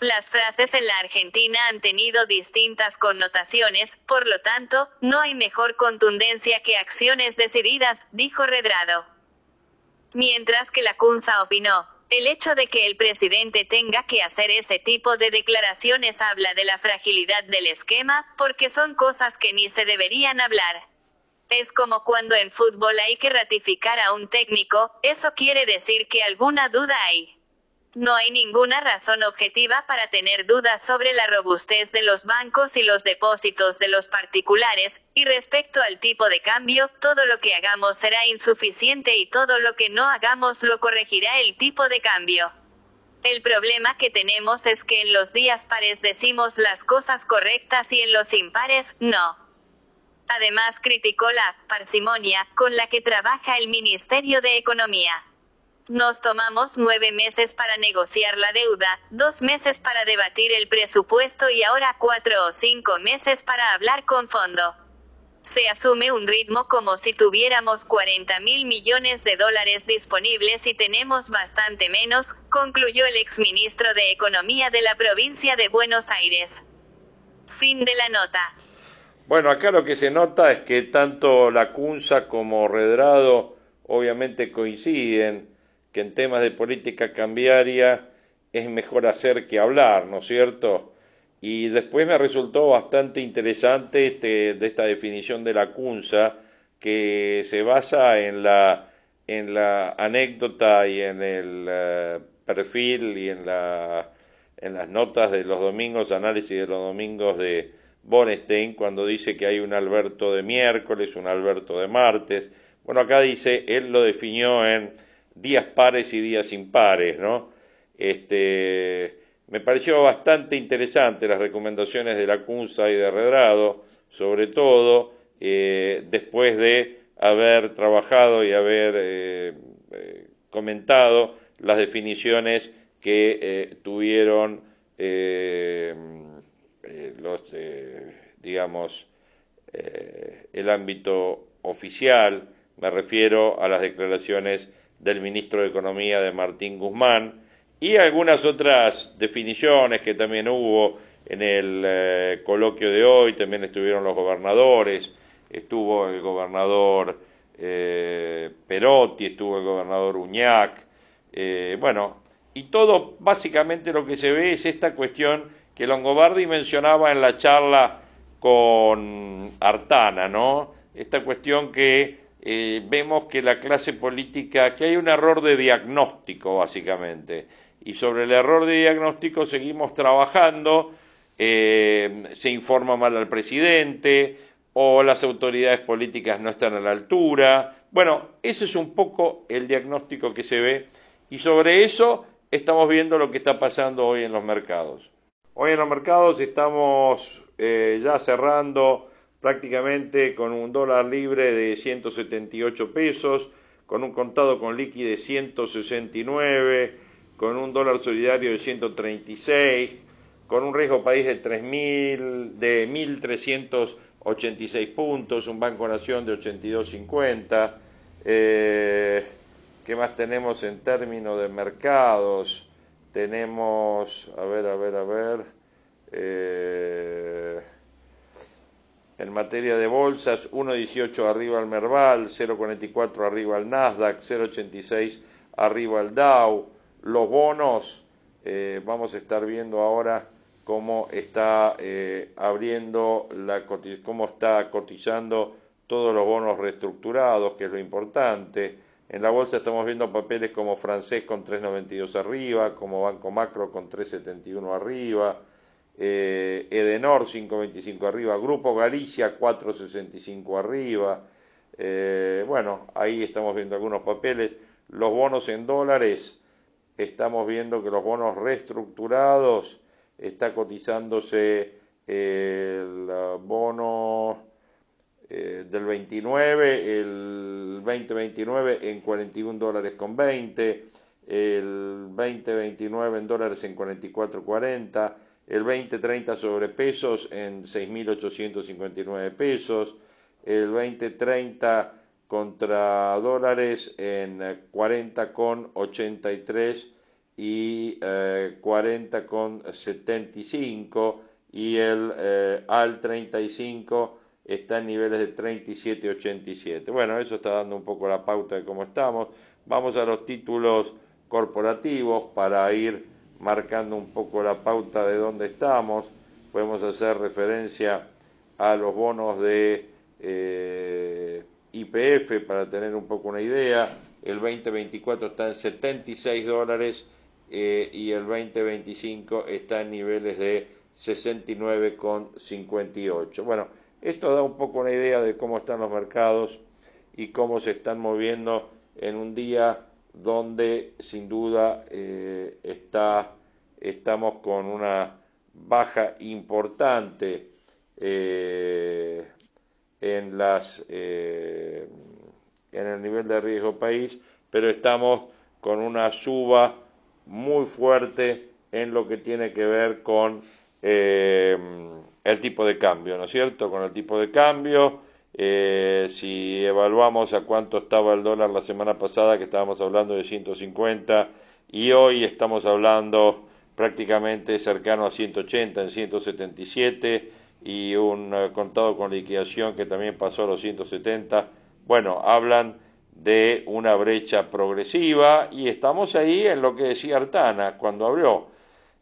Las frases en la Argentina han tenido distintas connotaciones, por lo tanto, no hay mejor contundencia que acciones decididas, dijo Redrado. Mientras que la CUNSA opinó, el hecho de que el presidente tenga que hacer ese tipo de declaraciones habla de la fragilidad del esquema, porque son cosas que ni se deberían hablar. Es como cuando en fútbol hay que ratificar a un técnico, eso quiere decir que alguna duda hay. No hay ninguna razón objetiva para tener dudas sobre la robustez de los bancos y los depósitos de los particulares, y respecto al tipo de cambio, todo lo que hagamos será insuficiente y todo lo que no hagamos lo corregirá el tipo de cambio. El problema que tenemos es que en los días pares decimos las cosas correctas y en los impares, no. Además criticó la parsimonia con la que trabaja el Ministerio de Economía. Nos tomamos nueve meses para negociar la deuda, dos meses para debatir el presupuesto y ahora cuatro o cinco meses para hablar con fondo. Se asume un ritmo como si tuviéramos 40 mil millones de dólares disponibles y tenemos bastante menos, concluyó el exministro de Economía de la provincia de Buenos Aires. Fin de la nota. Bueno, acá lo que se nota es que tanto la CUNSA como Redrado obviamente coinciden que en temas de política cambiaria es mejor hacer que hablar, ¿no es cierto? Y después me resultó bastante interesante este, de esta definición de la CUNSA, que se basa en la, en la anécdota y en el eh, perfil y en, la, en las notas de los domingos, análisis de los domingos de Bonestein, cuando dice que hay un Alberto de miércoles, un Alberto de martes. Bueno, acá dice, él lo definió en días pares y días impares, ¿no? Este, me pareció bastante interesante las recomendaciones de la CUNSA y de Redrado, sobre todo eh, después de haber trabajado y haber eh, eh, comentado las definiciones que tuvieron los, digamos, el ámbito oficial, me refiero a las declaraciones del ministro de Economía de Martín Guzmán y algunas otras definiciones que también hubo en el eh, coloquio de hoy, también estuvieron los gobernadores, estuvo el gobernador eh, Perotti, estuvo el gobernador Uñac, eh, bueno, y todo básicamente lo que se ve es esta cuestión que Longobardi mencionaba en la charla con Artana, ¿no? Esta cuestión que eh, vemos que la clase política, que hay un error de diagnóstico básicamente, y sobre el error de diagnóstico seguimos trabajando, eh, se informa mal al presidente, o las autoridades políticas no están a la altura. Bueno, ese es un poco el diagnóstico que se ve, y sobre eso estamos viendo lo que está pasando hoy en los mercados. Hoy en los mercados estamos eh, ya cerrando prácticamente con un dólar libre de 178 pesos, con un contado con liqui de 169, con un dólar solidario de 136, con un riesgo país de 3.000, de 1.386 puntos, un Banco Nación de 82.50. Eh, ¿Qué más tenemos en términos de mercados? Tenemos, a ver, a ver, a ver. Eh, en materia de bolsas, 1.18 arriba al Merval, 0.44 arriba al Nasdaq, 0.86 arriba al Dow. Los bonos, eh, vamos a estar viendo ahora cómo está eh, abriendo la cómo está cotizando todos los bonos reestructurados, que es lo importante. En la bolsa estamos viendo papeles como francés con 3.92 arriba, como Banco Macro con 3.71 arriba, eh, Edenor 5.25 arriba, Grupo Galicia 4.65 arriba. Eh, bueno, ahí estamos viendo algunos papeles. Los bonos en dólares, estamos viendo que los bonos reestructurados está cotizándose el bono eh, del 29, el 2029 en 41 dólares con 20, el 2029 en dólares en 44.40, el 2030 sobre pesos en 6.859 pesos, el 2030 contra dólares en 40,83 y eh, 40,75 y el eh, al 35 está en niveles de 37,87. Bueno, eso está dando un poco la pauta de cómo estamos. Vamos a los títulos corporativos para ir marcando un poco la pauta de dónde estamos. Podemos hacer referencia a los bonos de eh, IPF para tener un poco una idea. El 2024 está en 76 dólares eh, y el 2025 está en niveles de 69,58. Bueno, esto da un poco una idea de cómo están los mercados y cómo se están moviendo en un día donde sin duda eh, está, estamos con una baja importante eh, en, las, eh, en el nivel de riesgo país, pero estamos con una suba muy fuerte en lo que tiene que ver con el tipo de cambio, ¿no es cierto? Con el tipo de cambio, eh, si evaluamos a cuánto estaba el dólar la semana pasada, que estábamos hablando de 150, y hoy estamos hablando prácticamente cercano a 180, en 177, y un eh, contado con liquidación que también pasó a los 170, bueno, hablan de una brecha progresiva y estamos ahí en lo que decía Artana cuando abrió.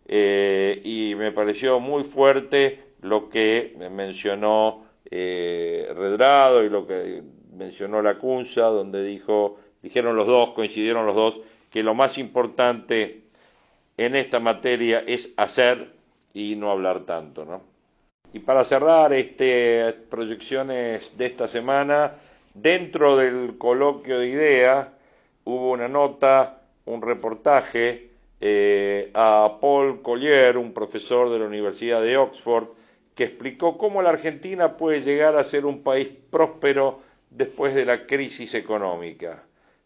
Eh, y me pareció muy fuerte lo que mencionó eh, Redrado y lo que mencionó la Cunza, donde dijo, dijeron los dos, coincidieron los dos, que lo más importante en esta materia es hacer y no hablar tanto, ¿no? Y para cerrar este proyecciones de esta semana, dentro del coloquio de ideas hubo una nota, un reportaje eh, a Paul Collier, un profesor de la Universidad de Oxford, que explicó cómo la Argentina puede llegar a ser un país próspero después de la crisis económica.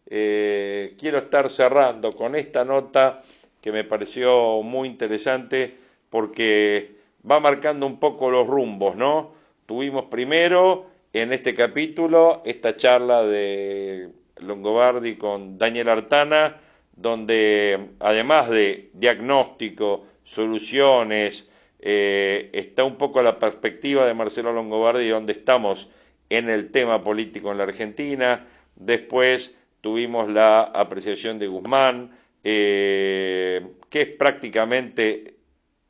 Eh, quiero estar cerrando con esta nota que me pareció muy interesante porque va marcando un poco los rumbos, ¿no? Tuvimos primero en este capítulo esta charla de Longobardi con Daniel Artana, donde además de diagnóstico, soluciones, eh, está un poco la perspectiva de Marcelo Longobardi, donde estamos en el tema político en la Argentina. Después tuvimos la apreciación de Guzmán, eh, que es prácticamente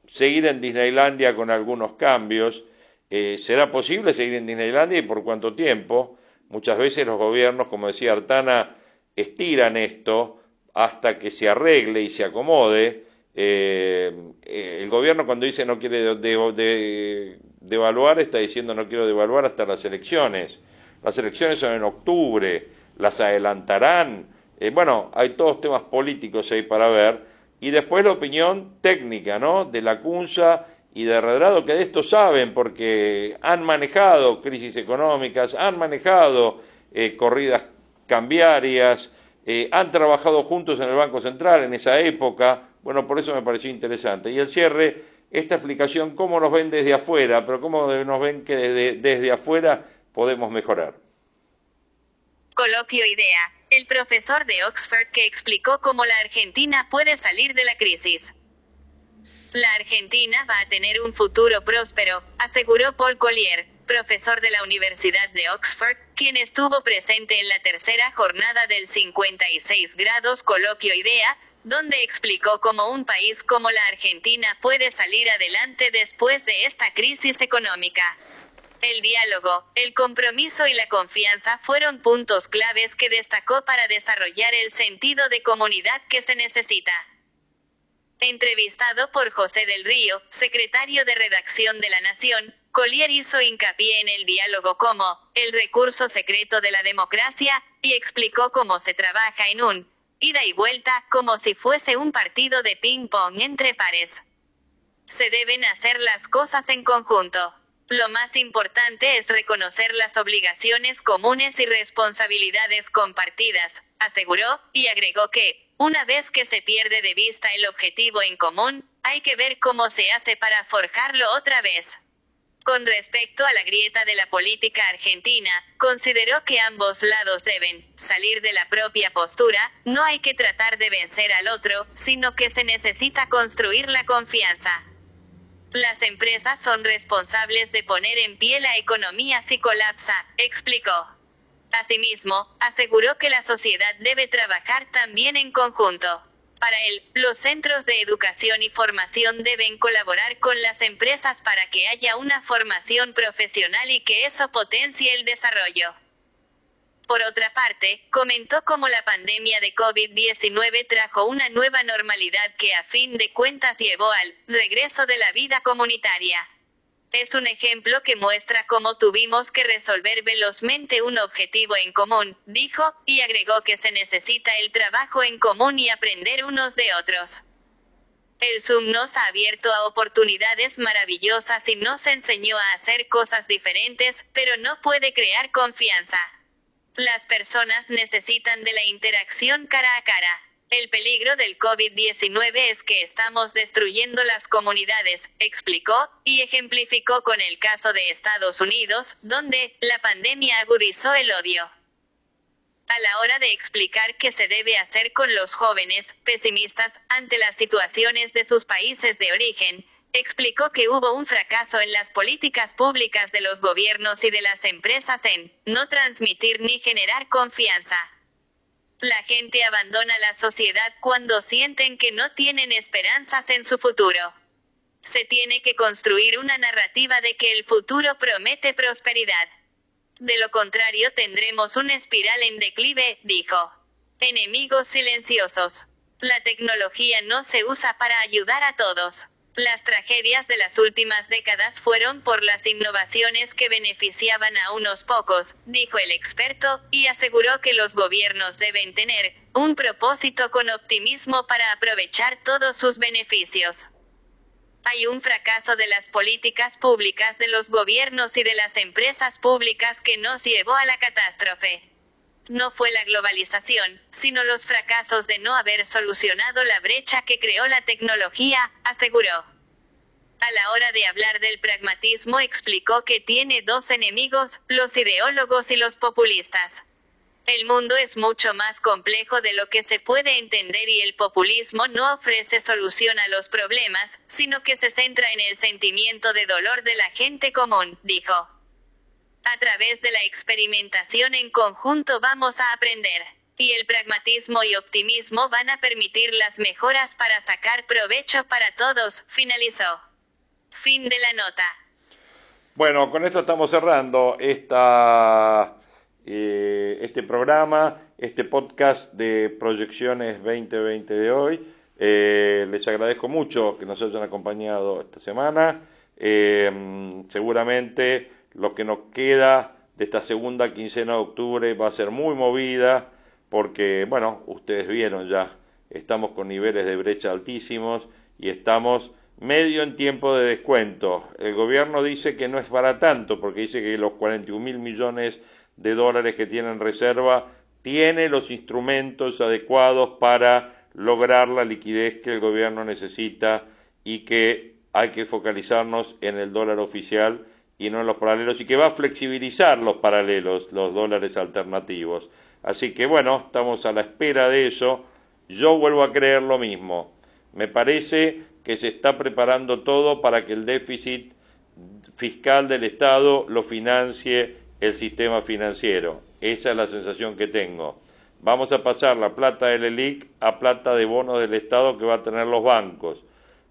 seguir en Disneylandia con algunos cambios. Eh, ¿Será posible seguir en Disneylandia y por cuánto tiempo? Muchas veces los gobiernos, como decía Artana, estiran esto hasta que se arregle y se acomode. Eh, eh, el gobierno cuando dice no quiere devaluar está diciendo no quiero devaluar hasta las elecciones. Las elecciones son en octubre, las adelantarán. Eh, bueno, hay todos temas políticos ahí para ver. Y después la opinión técnica, ¿no? De la CUNSA y de Redrado, que de esto saben porque han manejado crisis económicas, han manejado corridas cambiarias, han trabajado juntos en el Banco Central en esa época, bueno, por eso me pareció interesante. Y el cierre, esta explicación, cómo nos ven desde afuera, pero cómo nos ven que desde, desde afuera podemos mejorar. Coloquio Idea, el profesor de Oxford que explicó cómo la Argentina puede salir de la crisis. La Argentina va a tener un futuro próspero, aseguró Paul Collier, profesor de la Universidad de Oxford, quien estuvo presente en la tercera jornada del 56 grados Coloquio Idea, donde explicó cómo un país como la Argentina puede salir adelante después de esta crisis económica. El diálogo, el compromiso y la confianza fueron puntos claves que destacó para desarrollar el sentido de comunidad que se necesita. Entrevistado por José del Río, secretario de redacción de La Nación, Collier hizo hincapié en el diálogo como el recurso secreto de la democracia, y explicó cómo se trabaja en un ida y vuelta, como si fuese un partido de ping-pong entre pares. Se deben hacer las cosas en conjunto. Lo más importante es reconocer las obligaciones comunes y responsabilidades compartidas, aseguró, y agregó que, una vez que se pierde de vista el objetivo en común, hay que ver cómo se hace para forjarlo otra vez. Con respecto a la grieta de la política argentina, consideró que ambos lados deben salir de la propia postura, no hay que tratar de vencer al otro, sino que se necesita construir la confianza. Las empresas son responsables de poner en pie la economía si colapsa, explicó. Asimismo, aseguró que la sociedad debe trabajar también en conjunto. Para él, los centros de educación y formación deben colaborar con las empresas para que haya una formación profesional y que eso potencie el desarrollo. Por otra parte, comentó cómo la pandemia de COVID-19 trajo una nueva normalidad que a fin de cuentas llevó al regreso de la vida comunitaria. Es un ejemplo que muestra cómo tuvimos que resolver velozmente un objetivo en común, dijo, y agregó que se necesita el trabajo en común y aprender unos de otros. El Zoom nos ha abierto a oportunidades maravillosas y nos enseñó a hacer cosas diferentes, pero no puede crear confianza. Las personas necesitan de la interacción cara a cara. El peligro del COVID-19 es que estamos destruyendo las comunidades, explicó, y ejemplificó con el caso de Estados Unidos, donde la pandemia agudizó el odio. A la hora de explicar qué se debe hacer con los jóvenes, pesimistas, ante las situaciones de sus países de origen, explicó que hubo un fracaso en las políticas públicas de los gobiernos y de las empresas en no transmitir ni generar confianza. La gente abandona la sociedad cuando sienten que no tienen esperanzas en su futuro. Se tiene que construir una narrativa de que el futuro promete prosperidad. De lo contrario tendremos una espiral en declive, dijo. Enemigos silenciosos. La tecnología no se usa para ayudar a todos. Las tragedias de las últimas décadas fueron por las innovaciones que beneficiaban a unos pocos, dijo el experto, y aseguró que los gobiernos deben tener un propósito con optimismo para aprovechar todos sus beneficios. Hay un fracaso de las políticas públicas de los gobiernos y de las empresas públicas que nos llevó a la catástrofe no fue la globalización, sino los fracasos de no haber solucionado la brecha que creó la tecnología, aseguró. A la hora de hablar del pragmatismo explicó que tiene dos enemigos, los ideólogos y los populistas. El mundo es mucho más complejo de lo que se puede entender y el populismo no ofrece solución a los problemas, sino que se centra en el sentimiento de dolor de la gente común, dijo. A través de la experimentación en conjunto vamos a aprender. Y el pragmatismo y optimismo van a permitir las mejoras para sacar provecho para todos, finalizó. Fin de la nota. Bueno, con esto estamos cerrando esta, eh, este programa, este podcast de Proyecciones 2020 de hoy. Eh, les agradezco mucho que nos hayan acompañado esta semana. Eh, seguramente lo que nos queda de esta segunda quincena de octubre va a ser muy movida porque, bueno, ustedes vieron ya, estamos con niveles de brecha altísimos y estamos medio en tiempo de descuento. El gobierno dice que no es para tanto porque dice que los 41 mil millones de dólares que tiene en reserva tiene los instrumentos adecuados para lograr la liquidez que el gobierno necesita y que hay que focalizarnos en el dólar oficial y no en los paralelos y que va a flexibilizar los paralelos, los dólares alternativos. Así que bueno, estamos a la espera de eso. Yo vuelvo a creer lo mismo. Me parece que se está preparando todo para que el déficit fiscal del Estado lo financie el sistema financiero. Esa es la sensación que tengo. Vamos a pasar la plata del ELIC a plata de bonos del Estado que va a tener los bancos.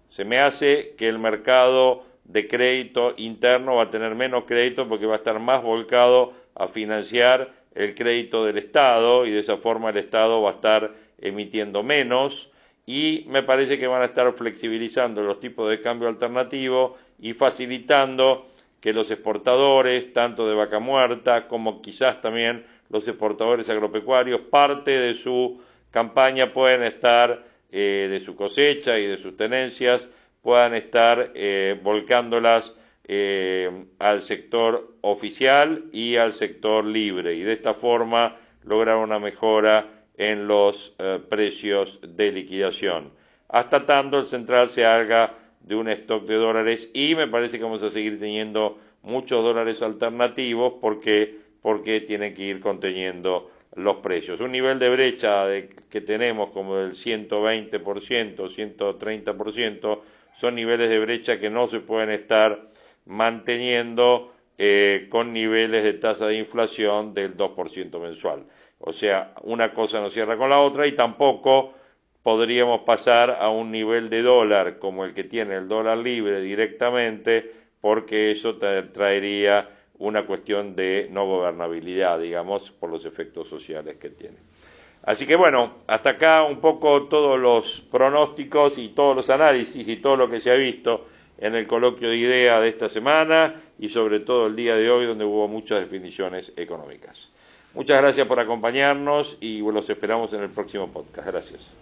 Se me hace que el mercado de crédito interno va a tener menos crédito porque va a estar más volcado a financiar el crédito del Estado y de esa forma el Estado va a estar emitiendo menos. Y me parece que van a estar flexibilizando los tipos de cambio alternativo y facilitando que los exportadores, tanto de vaca muerta como quizás también los exportadores agropecuarios, parte de su campaña pueden estar, eh, de su cosecha y de sus tenencias, puedan estar eh, volcándolas eh, al sector oficial y al sector libre y de esta forma lograr una mejora en los precios de liquidación. Hasta tanto el central se haga de un stock de dólares y me parece que vamos a seguir teniendo muchos dólares alternativos porque, porque tienen que ir conteniendo los precios. Un nivel de brecha que tenemos como del 120%, 130%, son niveles de brecha que no se pueden estar manteniendo eh, con niveles de tasa de inflación del 2% mensual. O sea, una cosa no cierra con la otra y tampoco podríamos pasar a un nivel de dólar como el que tiene el dólar libre directamente, porque eso traería una cuestión de no gobernabilidad, digamos, por los efectos sociales que tiene. Así que bueno, hasta acá un poco todos los pronósticos y todos los análisis y todo lo que se ha visto en el coloquio de idea de esta semana y sobre todo el día de hoy donde hubo muchas definiciones económicas. Muchas gracias por acompañarnos y los esperamos en el próximo podcast. Gracias.